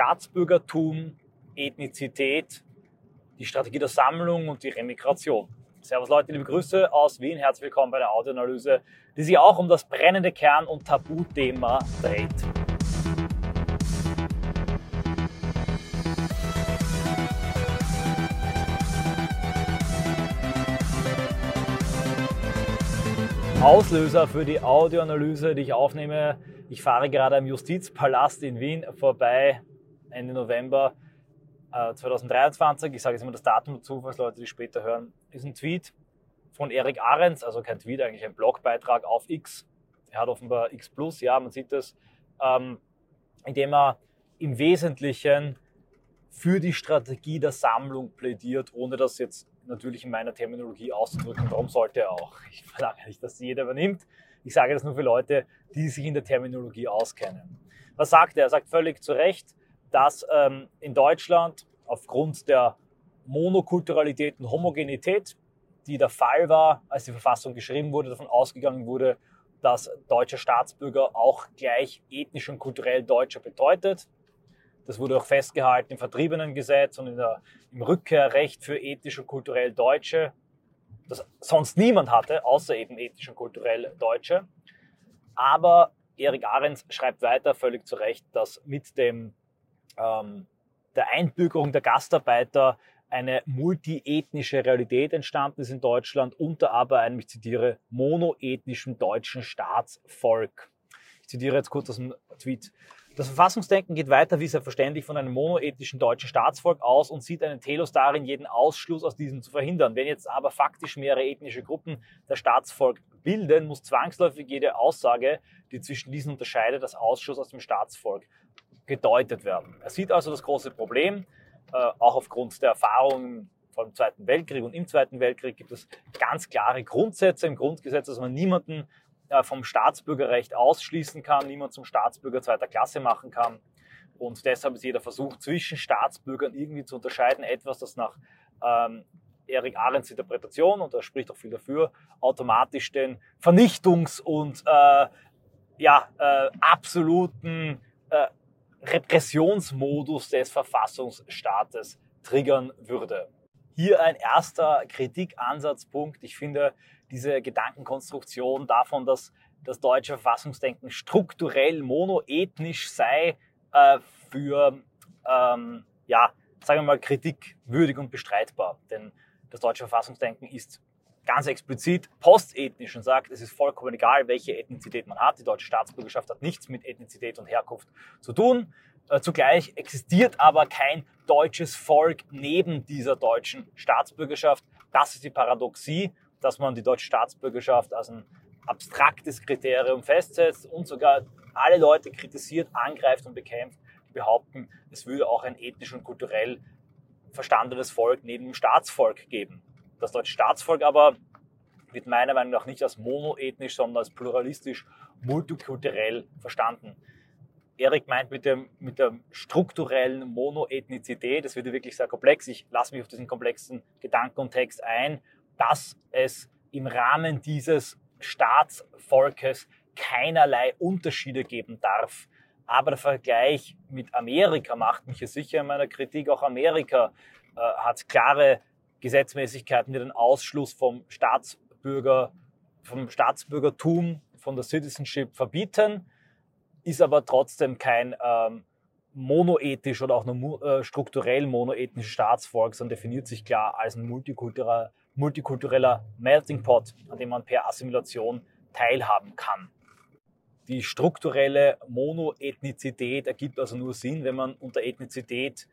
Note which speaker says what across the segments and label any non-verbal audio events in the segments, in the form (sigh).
Speaker 1: Staatsbürgertum, Ethnizität, die Strategie der Sammlung und die Remigration. Servus Leute, liebe Grüße aus Wien, herzlich willkommen bei der Audioanalyse, die sich auch um das brennende Kern- und Tabuthema dreht. Auslöser für die Audioanalyse, die ich aufnehme. Ich fahre gerade am Justizpalast in Wien vorbei, Ende November äh, 2023. Ich sage jetzt immer das Datum dazu, falls Leute die später hören. Ist ein Tweet von Erik Ahrens, also kein Tweet, eigentlich ein Blogbeitrag auf X. Er hat offenbar X Plus, ja, man sieht das, ähm, indem er im Wesentlichen für die Strategie der Sammlung plädiert, ohne das jetzt natürlich in meiner Terminologie auszudrücken. Warum sollte er auch? Ich verlange nicht, dass jeder übernimmt. Ich sage das nur für Leute, die sich in der Terminologie auskennen. Was sagt er? Er sagt völlig zu Recht, dass ähm, in Deutschland aufgrund der Monokulturalität und Homogenität, die der Fall war, als die Verfassung geschrieben wurde, davon ausgegangen wurde, dass deutscher Staatsbürger auch gleich ethnisch und kulturell Deutscher bedeutet. Das wurde auch festgehalten im Vertriebenengesetz und der, im Rückkehrrecht für ethisch und kulturell Deutsche, das sonst niemand hatte, außer eben ethisch und kulturell Deutsche. Aber Erik Ahrens schreibt weiter völlig zu Recht, dass mit dem, ähm, der Einbürgerung der Gastarbeiter eine multiethnische Realität entstanden ist in Deutschland unter aber einem, ich zitiere, monoethnischen deutschen Staatsvolk. Ich zitiere jetzt kurz aus dem Tweet. Das Verfassungsdenken geht weiter wie selbstverständlich von einem monoethnischen deutschen Staatsvolk aus und sieht einen Telos darin, jeden Ausschluss aus diesem zu verhindern. Wenn jetzt aber faktisch mehrere ethnische Gruppen das Staatsvolk bilden, muss zwangsläufig jede Aussage, die zwischen diesen unterscheidet, als Ausschluss aus dem Staatsvolk gedeutet werden. Er sieht also das große Problem, äh, auch aufgrund der Erfahrungen vom Zweiten Weltkrieg und im Zweiten Weltkrieg gibt es ganz klare Grundsätze im Grundgesetz, dass man niemanden äh, vom Staatsbürgerrecht ausschließen kann, niemand zum Staatsbürger zweiter Klasse machen kann. Und deshalb ist jeder Versuch, zwischen Staatsbürgern irgendwie zu unterscheiden, etwas, das nach ähm, Erik Ahrens Interpretation, und da spricht auch viel dafür, automatisch den Vernichtungs- und äh, ja, äh, absoluten äh, Repressionsmodus des Verfassungsstaates triggern würde. Hier ein erster Kritikansatzpunkt. Ich finde diese Gedankenkonstruktion davon, dass das deutsche Verfassungsdenken strukturell monoethnisch sei, äh, für, ähm, ja, sagen wir mal, kritikwürdig und bestreitbar. Denn das deutsche Verfassungsdenken ist ganz explizit postethnisch und sagt, es ist vollkommen egal, welche Ethnizität man hat. Die deutsche Staatsbürgerschaft hat nichts mit Ethnizität und Herkunft zu tun. Äh, zugleich existiert aber kein deutsches Volk neben dieser deutschen Staatsbürgerschaft. Das ist die Paradoxie, dass man die deutsche Staatsbürgerschaft als ein abstraktes Kriterium festsetzt und sogar alle Leute kritisiert, angreift und bekämpft, die behaupten, es würde auch ein ethnisch und kulturell verstandenes Volk neben dem Staatsvolk geben. Das deutsche Staatsvolk aber wird meiner Meinung nach nicht als monoethnisch, sondern als pluralistisch, multikulturell verstanden. Erik meint mit, dem, mit der strukturellen Monoethnizität, das wird wirklich sehr komplex. Ich lasse mich auf diesen komplexen Gedanken und Text ein, dass es im Rahmen dieses Staatsvolkes keinerlei Unterschiede geben darf. Aber der Vergleich mit Amerika macht mich hier sicher in meiner Kritik. Auch Amerika äh, hat klare Gesetzmäßigkeiten, die den Ausschluss vom Staatsbürger, vom Staatsbürgertum, von der Citizenship verbieten ist aber trotzdem kein ähm, monoethisch oder auch nur äh, strukturell monoethnisches Staatsvolk, sondern definiert sich klar als ein multikultureller, multikultureller Melting Pot, an dem man per Assimilation teilhaben kann. Die strukturelle Monoethnizität ergibt also nur Sinn, wenn man unter Ethnizität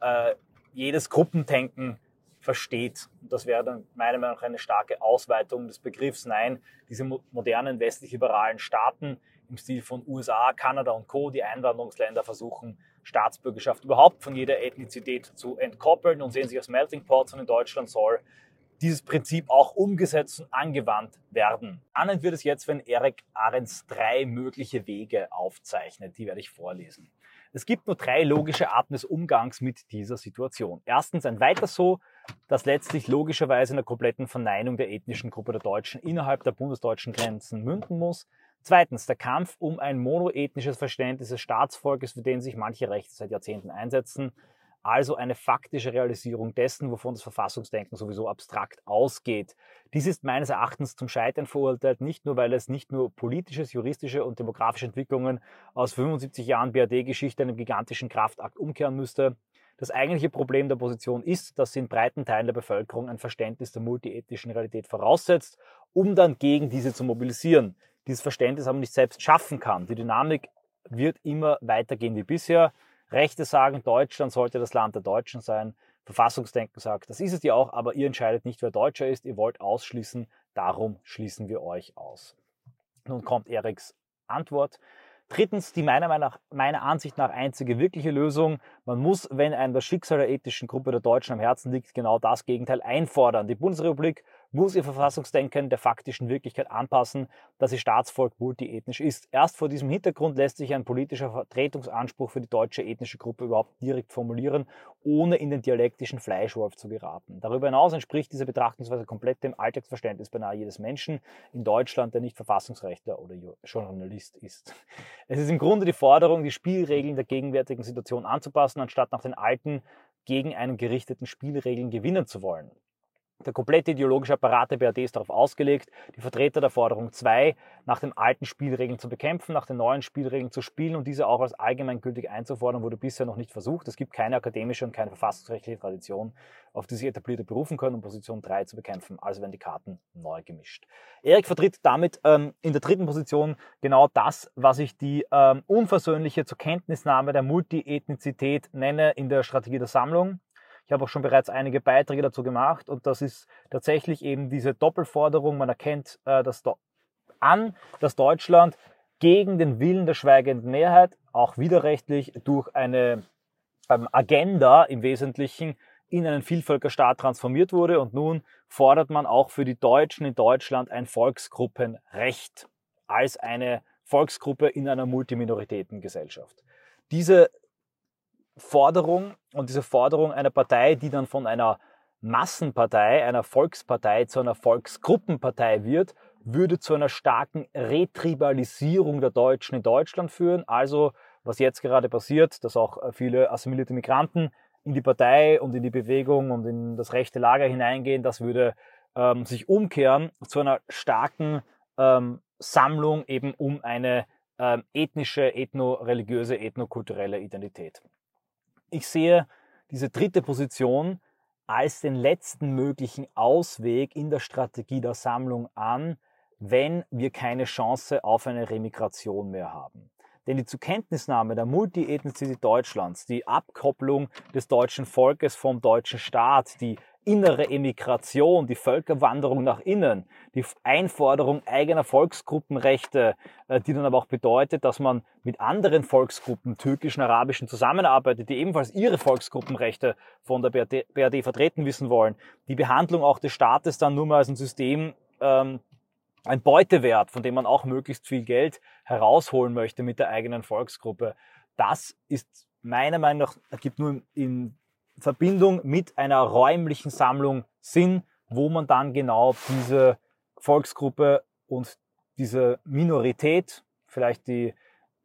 Speaker 1: äh, jedes Gruppendenken versteht. Und das wäre dann meiner Meinung nach eine starke Ausweitung des Begriffs. Nein, diese modernen westlich-liberalen Staaten im Stil von USA, Kanada und Co., die Einwanderungsländer versuchen, Staatsbürgerschaft überhaupt von jeder Ethnizität zu entkoppeln und sehen sich als Melting Pots und in Deutschland soll dieses Prinzip auch umgesetzt und angewandt werden. Spannend wird es jetzt, wenn Erik Ahrens drei mögliche Wege aufzeichnet. Die werde ich vorlesen. Es gibt nur drei logische Arten des Umgangs mit dieser Situation. Erstens ein weiter so, das letztlich logischerweise in der kompletten Verneinung der ethnischen Gruppe der Deutschen innerhalb der bundesdeutschen Grenzen münden muss. Zweitens, der Kampf um ein monoethnisches Verständnis des Staatsvolkes, für den sich manche Rechte seit Jahrzehnten einsetzen, also eine faktische Realisierung dessen, wovon das Verfassungsdenken sowieso abstrakt ausgeht. Dies ist meines Erachtens zum Scheitern verurteilt, nicht nur, weil es nicht nur politisches, juristische und demografische Entwicklungen aus 75 Jahren BRD-Geschichte einem gigantischen Kraftakt umkehren müsste. Das eigentliche Problem der Position ist, dass sie in breiten Teilen der Bevölkerung ein Verständnis der multiethnischen Realität voraussetzt, um dann gegen diese zu mobilisieren. Dieses Verständnis aber nicht selbst schaffen kann. Die Dynamik wird immer weitergehen wie bisher. Rechte sagen, Deutschland sollte das Land der Deutschen sein. Verfassungsdenken sagt, das ist es ja auch, aber ihr entscheidet nicht, wer Deutscher ist. Ihr wollt ausschließen, darum schließen wir euch aus. Nun kommt Eriks Antwort. Drittens, die meiner, nach, meiner Ansicht nach einzige wirkliche Lösung. Man muss, wenn einem das Schicksal der ethischen Gruppe der Deutschen am Herzen liegt, genau das Gegenteil einfordern. Die Bundesrepublik muss ihr Verfassungsdenken der faktischen Wirklichkeit anpassen, dass ihr Staatsvolk multiethnisch ist. Erst vor diesem Hintergrund lässt sich ein politischer Vertretungsanspruch für die deutsche ethnische Gruppe überhaupt direkt formulieren, ohne in den dialektischen Fleischwolf zu geraten. Darüber hinaus entspricht diese Betrachtungsweise komplett dem Alltagsverständnis beinahe jedes Menschen in Deutschland, der nicht Verfassungsrechtler oder Journalist ist. Es ist im Grunde die Forderung, die Spielregeln der gegenwärtigen Situation anzupassen, anstatt nach den alten, gegen einen gerichteten Spielregeln gewinnen zu wollen. Der komplette ideologische Apparat der BRD ist darauf ausgelegt, die Vertreter der Forderung 2 nach den alten Spielregeln zu bekämpfen, nach den neuen Spielregeln zu spielen und diese auch als allgemeingültig einzufordern, wurde bisher noch nicht versucht. Es gibt keine akademische und keine verfassungsrechtliche Tradition, auf die sich etablierte berufen können, um Position 3 zu bekämpfen. Also werden die Karten neu gemischt. Erik vertritt damit ähm, in der dritten Position genau das, was ich die ähm, unversöhnliche zur Kenntnisnahme der Multiethnizität nenne in der Strategie der Sammlung. Ich habe auch schon bereits einige Beiträge dazu gemacht und das ist tatsächlich eben diese Doppelforderung. Man erkennt äh, das an, dass Deutschland gegen den Willen der schweigenden Mehrheit, auch widerrechtlich durch eine ähm, Agenda im Wesentlichen in einen Vielvölkerstaat transformiert wurde und nun fordert man auch für die Deutschen in Deutschland ein Volksgruppenrecht als eine Volksgruppe in einer Multiminoritätengesellschaft. Diese Forderung und diese Forderung einer Partei, die dann von einer Massenpartei, einer Volkspartei zu einer Volksgruppenpartei wird, würde zu einer starken Retribalisierung der Deutschen in Deutschland führen. Also, was jetzt gerade passiert, dass auch viele assimilierte Migranten in die Partei und in die Bewegung und in das rechte Lager hineingehen, das würde ähm, sich umkehren zu einer starken ähm, Sammlung eben um eine ähm, ethnische, ethno-religiöse, ethnokulturelle Identität. Ich sehe diese dritte Position als den letzten möglichen Ausweg in der Strategie der Sammlung an, wenn wir keine Chance auf eine Remigration mehr haben. Denn die Zukenntnisnahme der Multiethnizität Deutschlands, die Abkopplung des deutschen Volkes vom deutschen Staat, die innere Emigration, die Völkerwanderung nach innen, die Einforderung eigener Volksgruppenrechte, äh, die dann aber auch bedeutet, dass man mit anderen Volksgruppen, türkischen, arabischen zusammenarbeitet, die ebenfalls ihre Volksgruppenrechte von der BRD, BRD vertreten wissen wollen. Die Behandlung auch des Staates dann nur mal als ein System, ähm, ein Beutewert, von dem man auch möglichst viel Geld herausholen möchte mit der eigenen Volksgruppe. Das ist meiner Meinung nach, ergibt nur in Verbindung mit einer räumlichen Sammlung Sinn, wo man dann genau diese Volksgruppe und diese Minorität, vielleicht die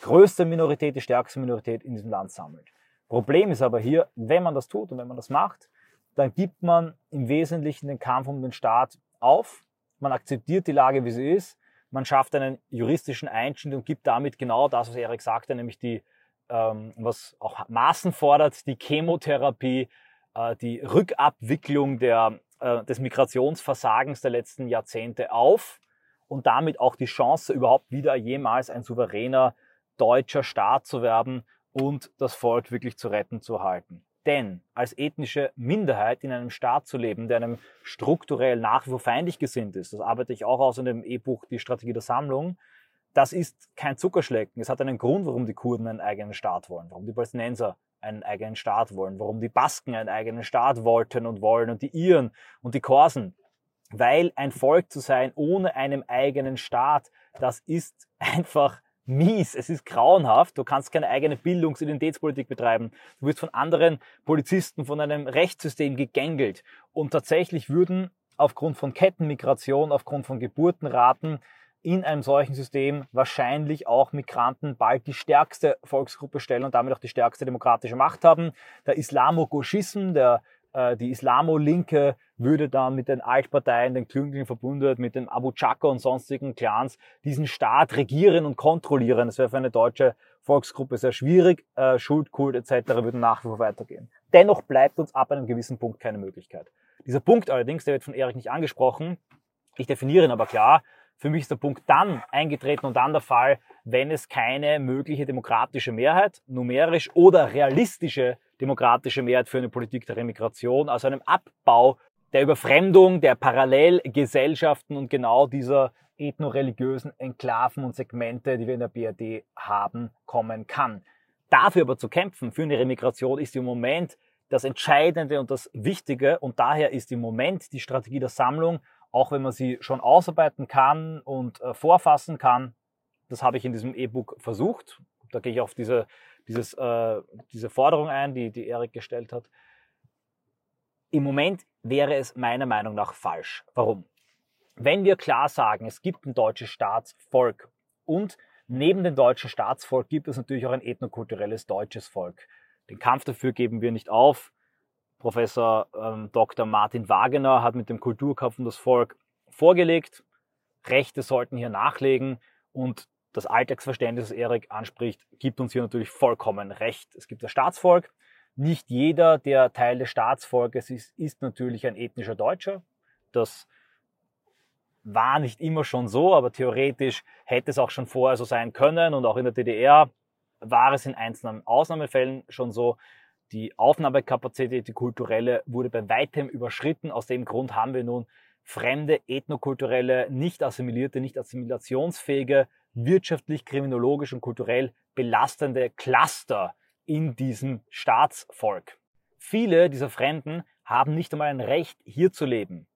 Speaker 1: größte Minorität, die stärkste Minorität in diesem Land sammelt. Problem ist aber hier, wenn man das tut und wenn man das macht, dann gibt man im Wesentlichen den Kampf um den Staat auf, man akzeptiert die Lage, wie sie ist, man schafft einen juristischen Einschnitt und gibt damit genau das, was Erik sagte, nämlich die ähm, was auch Maßen fordert, die Chemotherapie, äh, die Rückabwicklung der, äh, des Migrationsversagens der letzten Jahrzehnte auf und damit auch die Chance, überhaupt wieder jemals ein souveräner deutscher Staat zu werden und das Volk wirklich zu retten zu halten. Denn als ethnische Minderheit in einem Staat zu leben, der einem strukturell nach wie vor feindlich gesinnt ist, das arbeite ich auch aus in dem E-Buch Die Strategie der Sammlung, das ist kein Zuckerschlecken. Es hat einen Grund, warum die Kurden einen eigenen Staat wollen, warum die Palästinenser einen eigenen Staat wollen, warum die Basken einen eigenen Staat wollten und wollen und die Iren und die Korsen. Weil ein Volk zu sein ohne einen eigenen Staat, das ist einfach mies, es ist grauenhaft, du kannst keine eigene Bildungs- Identitätspolitik betreiben, du wirst von anderen Polizisten, von einem Rechtssystem gegängelt und tatsächlich würden aufgrund von Kettenmigration, aufgrund von Geburtenraten in einem solchen System wahrscheinlich auch Migranten bald die stärkste Volksgruppe stellen und damit auch die stärkste demokratische Macht haben. Der Islamo-Gauchism, der äh, die Islamo-Linke würde dann mit den Altparteien, den Klüngeln verbundet, mit den Abu Chaka und sonstigen Clans diesen Staat regieren und kontrollieren. Das wäre für eine deutsche Volksgruppe sehr schwierig. Äh, Schuldkult etc. würden nach wie vor weitergehen. Dennoch bleibt uns ab einem gewissen Punkt keine Möglichkeit. Dieser Punkt allerdings, der wird von Erik nicht angesprochen. Ich definiere ihn aber klar. Für mich ist der Punkt dann eingetreten und dann der Fall, wenn es keine mögliche demokratische Mehrheit, numerisch oder realistische demokratische Mehrheit für eine Politik der Remigration, also einem Abbau der Überfremdung der Parallelgesellschaften und genau dieser ethno-religiösen Enklaven und Segmente, die wir in der BRD haben, kommen kann. Dafür aber zu kämpfen, für eine Remigration, ist im Moment das Entscheidende und das Wichtige und daher ist im Moment die Strategie der Sammlung, auch wenn man sie schon ausarbeiten kann und äh, vorfassen kann, das habe ich in diesem E-Book versucht. Da gehe ich auf diese dieses, äh, diese Forderung ein, die, die Erik gestellt hat. Im Moment wäre es meiner Meinung nach falsch. Warum? Wenn wir klar sagen, es gibt ein deutsches Staatsvolk und neben dem deutschen Staatsvolk gibt es natürlich auch ein ethnokulturelles deutsches Volk. Den Kampf dafür geben wir nicht auf. Professor ähm, Dr. Martin Wagener hat mit dem Kulturkampf um das Volk vorgelegt. Rechte sollten hier nachlegen und das Alltagsverständnis, das Erik anspricht, gibt uns hier natürlich vollkommen recht. Es gibt das Staatsvolk. Nicht jeder, der Teil des Staatsvolkes ist, ist natürlich ein ethnischer Deutscher. Das war nicht immer schon so, aber theoretisch hätte es auch schon vorher so sein können und auch in der DDR war es in einzelnen Ausnahmefällen schon so. Die Aufnahmekapazität, die kulturelle, wurde bei weitem überschritten. Aus dem Grund haben wir nun fremde, ethnokulturelle, nicht assimilierte, nicht assimilationsfähige wirtschaftlich, kriminologisch und kulturell belastende Cluster in diesem Staatsvolk. Viele dieser Fremden haben nicht einmal ein Recht, hier zu leben.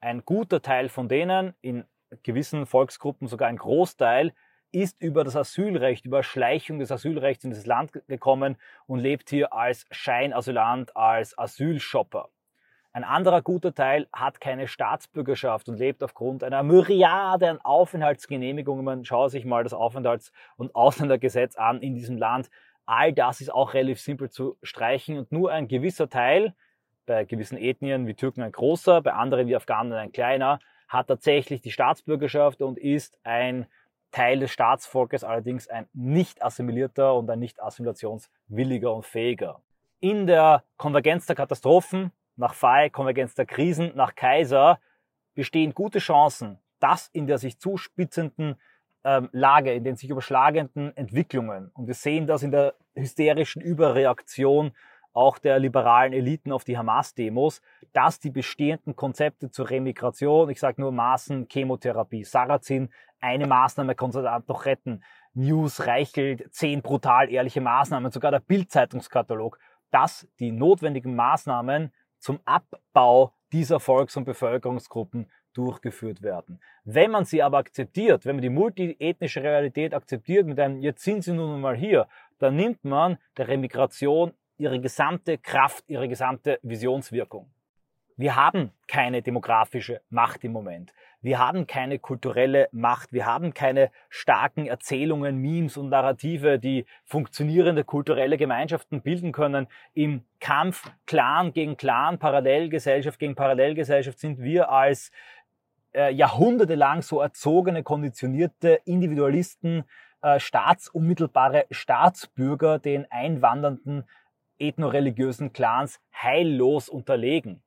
Speaker 1: Ein guter Teil von denen, in gewissen Volksgruppen sogar ein Großteil, ist über das Asylrecht, über Schleichung des Asylrechts in das Land gekommen und lebt hier als Scheinasylant, als Asylshopper. Ein anderer guter Teil hat keine Staatsbürgerschaft und lebt aufgrund einer Myriade an Aufenthaltsgenehmigungen. Man schaue sich mal das Aufenthalts- und Ausländergesetz an in diesem Land. All das ist auch relativ simpel zu streichen und nur ein gewisser Teil, bei gewissen Ethnien wie Türken ein großer, bei anderen wie Afghanen ein kleiner, hat tatsächlich die Staatsbürgerschaft und ist ein Teil des Staatsvolkes, allerdings ein nicht assimilierter und ein nicht assimilationswilliger und fähiger. In der Konvergenz der Katastrophen nach FAI, Konvergenz der Krisen, nach Kaiser bestehen gute Chancen, dass in der sich zuspitzenden ähm, Lage, in den sich überschlagenden Entwicklungen, und wir sehen das in der hysterischen Überreaktion auch der liberalen Eliten auf die Hamas-Demos, dass die bestehenden Konzepte zur Remigration, ich sage nur Maßen, Chemotherapie, Sarrazin, eine Maßnahme konnte doch retten, News reichelt, zehn brutal ehrliche Maßnahmen, sogar der Bildzeitungskatalog, dass die notwendigen Maßnahmen zum Abbau dieser Volks- und Bevölkerungsgruppen durchgeführt werden. Wenn man sie aber akzeptiert, wenn man die multiethnische Realität akzeptiert mit einem, jetzt sind sie nun mal hier, dann nimmt man der Remigration ihre gesamte Kraft, ihre gesamte Visionswirkung. Wir haben keine demografische Macht im Moment. Wir haben keine kulturelle Macht. Wir haben keine starken Erzählungen, Memes und Narrative, die funktionierende kulturelle Gemeinschaften bilden können. Im Kampf Clan gegen Clan, Parallelgesellschaft gegen Parallelgesellschaft sind wir als äh, jahrhundertelang so erzogene, konditionierte Individualisten, äh, staatsunmittelbare Staatsbürger den einwandernden ethnoreligiösen Clans heillos unterlegen.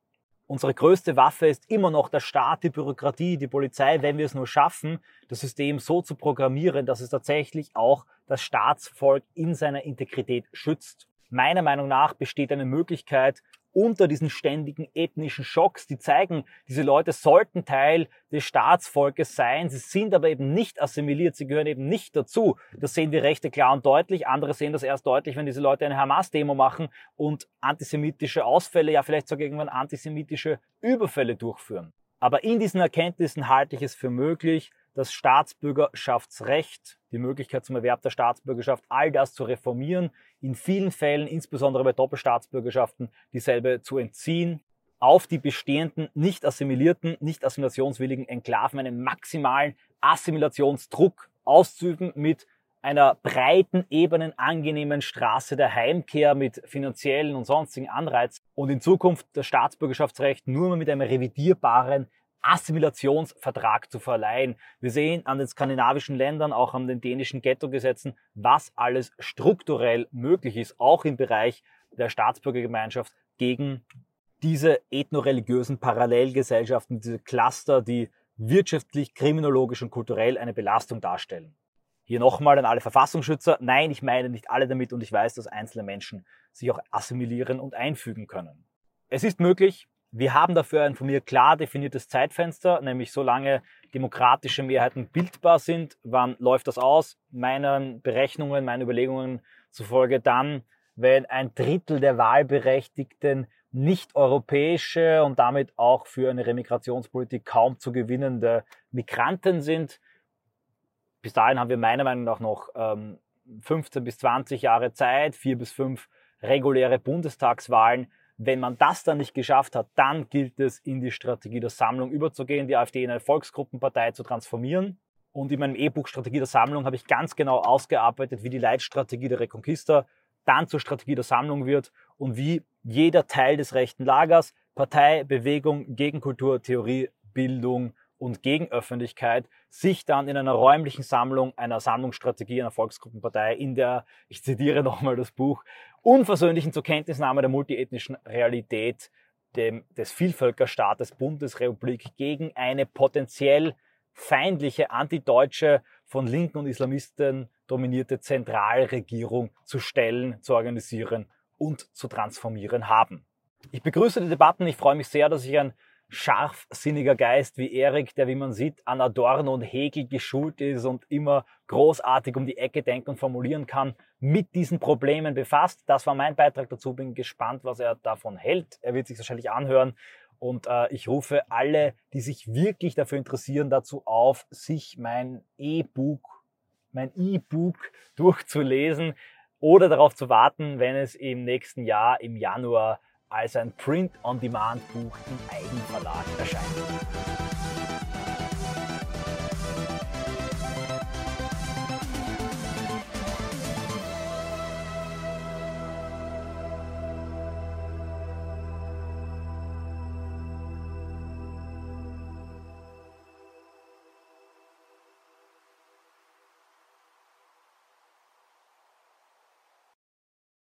Speaker 1: Unsere größte Waffe ist immer noch der Staat, die Bürokratie, die Polizei, wenn wir es nur schaffen, das System so zu programmieren, dass es tatsächlich auch das Staatsvolk in seiner Integrität schützt. Meiner Meinung nach besteht eine Möglichkeit, unter diesen ständigen ethnischen Schocks, die zeigen, diese Leute sollten Teil des Staatsvolkes sein, sie sind aber eben nicht assimiliert, sie gehören eben nicht dazu. Das sehen wir Rechte klar und deutlich, andere sehen das erst deutlich, wenn diese Leute eine Hamas-Demo machen und antisemitische Ausfälle, ja vielleicht sogar irgendwann antisemitische Überfälle durchführen. Aber in diesen Erkenntnissen halte ich es für möglich, das Staatsbürgerschaftsrecht, die Möglichkeit zum Erwerb der Staatsbürgerschaft, all das zu reformieren, in vielen Fällen, insbesondere bei Doppelstaatsbürgerschaften, dieselbe zu entziehen, auf die bestehenden, nicht assimilierten, nicht assimilationswilligen Enklaven einen maximalen Assimilationsdruck auszuüben mit einer breiten, ebenen, angenehmen Straße der Heimkehr mit finanziellen und sonstigen Anreizen und in Zukunft das Staatsbürgerschaftsrecht nur mit einem revidierbaren Assimilationsvertrag zu verleihen. Wir sehen an den skandinavischen Ländern, auch an den dänischen Ghetto-Gesetzen, was alles strukturell möglich ist, auch im Bereich der Staatsbürgergemeinschaft gegen diese ethnoreligiösen Parallelgesellschaften, diese Cluster, die wirtschaftlich, kriminologisch und kulturell eine Belastung darstellen. Hier nochmal an alle Verfassungsschützer. Nein, ich meine nicht alle damit und ich weiß, dass einzelne Menschen sich auch assimilieren und einfügen können. Es ist möglich, wir haben dafür ein von mir klar definiertes Zeitfenster, nämlich solange demokratische Mehrheiten bildbar sind. Wann läuft das aus? Meinen Berechnungen, meinen Überlegungen zufolge dann, wenn ein Drittel der Wahlberechtigten nicht europäische und damit auch für eine Remigrationspolitik kaum zu gewinnende Migranten sind. Bis dahin haben wir meiner Meinung nach noch ähm, 15 bis 20 Jahre Zeit, vier bis fünf reguläre Bundestagswahlen. Wenn man das dann nicht geschafft hat, dann gilt es, in die Strategie der Sammlung überzugehen, die AfD in eine Volksgruppenpartei zu transformieren. Und in meinem E-Book Strategie der Sammlung habe ich ganz genau ausgearbeitet, wie die Leitstrategie der Reconquista dann zur Strategie der Sammlung wird und wie jeder Teil des rechten Lagers, Partei, Bewegung, Gegenkultur, Theorie, Bildung und Gegenöffentlichkeit sich dann in einer räumlichen Sammlung, einer Sammlungsstrategie einer Volksgruppenpartei in der, ich zitiere (laughs) nochmal das Buch, unversöhnlichen zur Kenntnisnahme der multiethnischen Realität dem, des Vielvölkerstaates Bundesrepublik gegen eine potenziell feindliche, antideutsche, von Linken und Islamisten dominierte Zentralregierung zu stellen, zu organisieren und zu transformieren haben. Ich begrüße die Debatten. Ich freue mich sehr, dass ich ein scharfsinniger Geist wie Erik, der, wie man sieht, an Adorno und Hegel geschult ist und immer großartig um die Ecke denken und formulieren kann, mit diesen Problemen befasst. Das war mein Beitrag dazu. Bin gespannt, was er davon hält. Er wird sich wahrscheinlich anhören. Und äh, ich rufe alle, die sich wirklich dafür interessieren, dazu auf, sich mein E-Book, mein E-Book durchzulesen oder darauf zu warten, wenn es im nächsten Jahr im Januar als ein Print-on-Demand-Buch im Eigenverlag erscheint.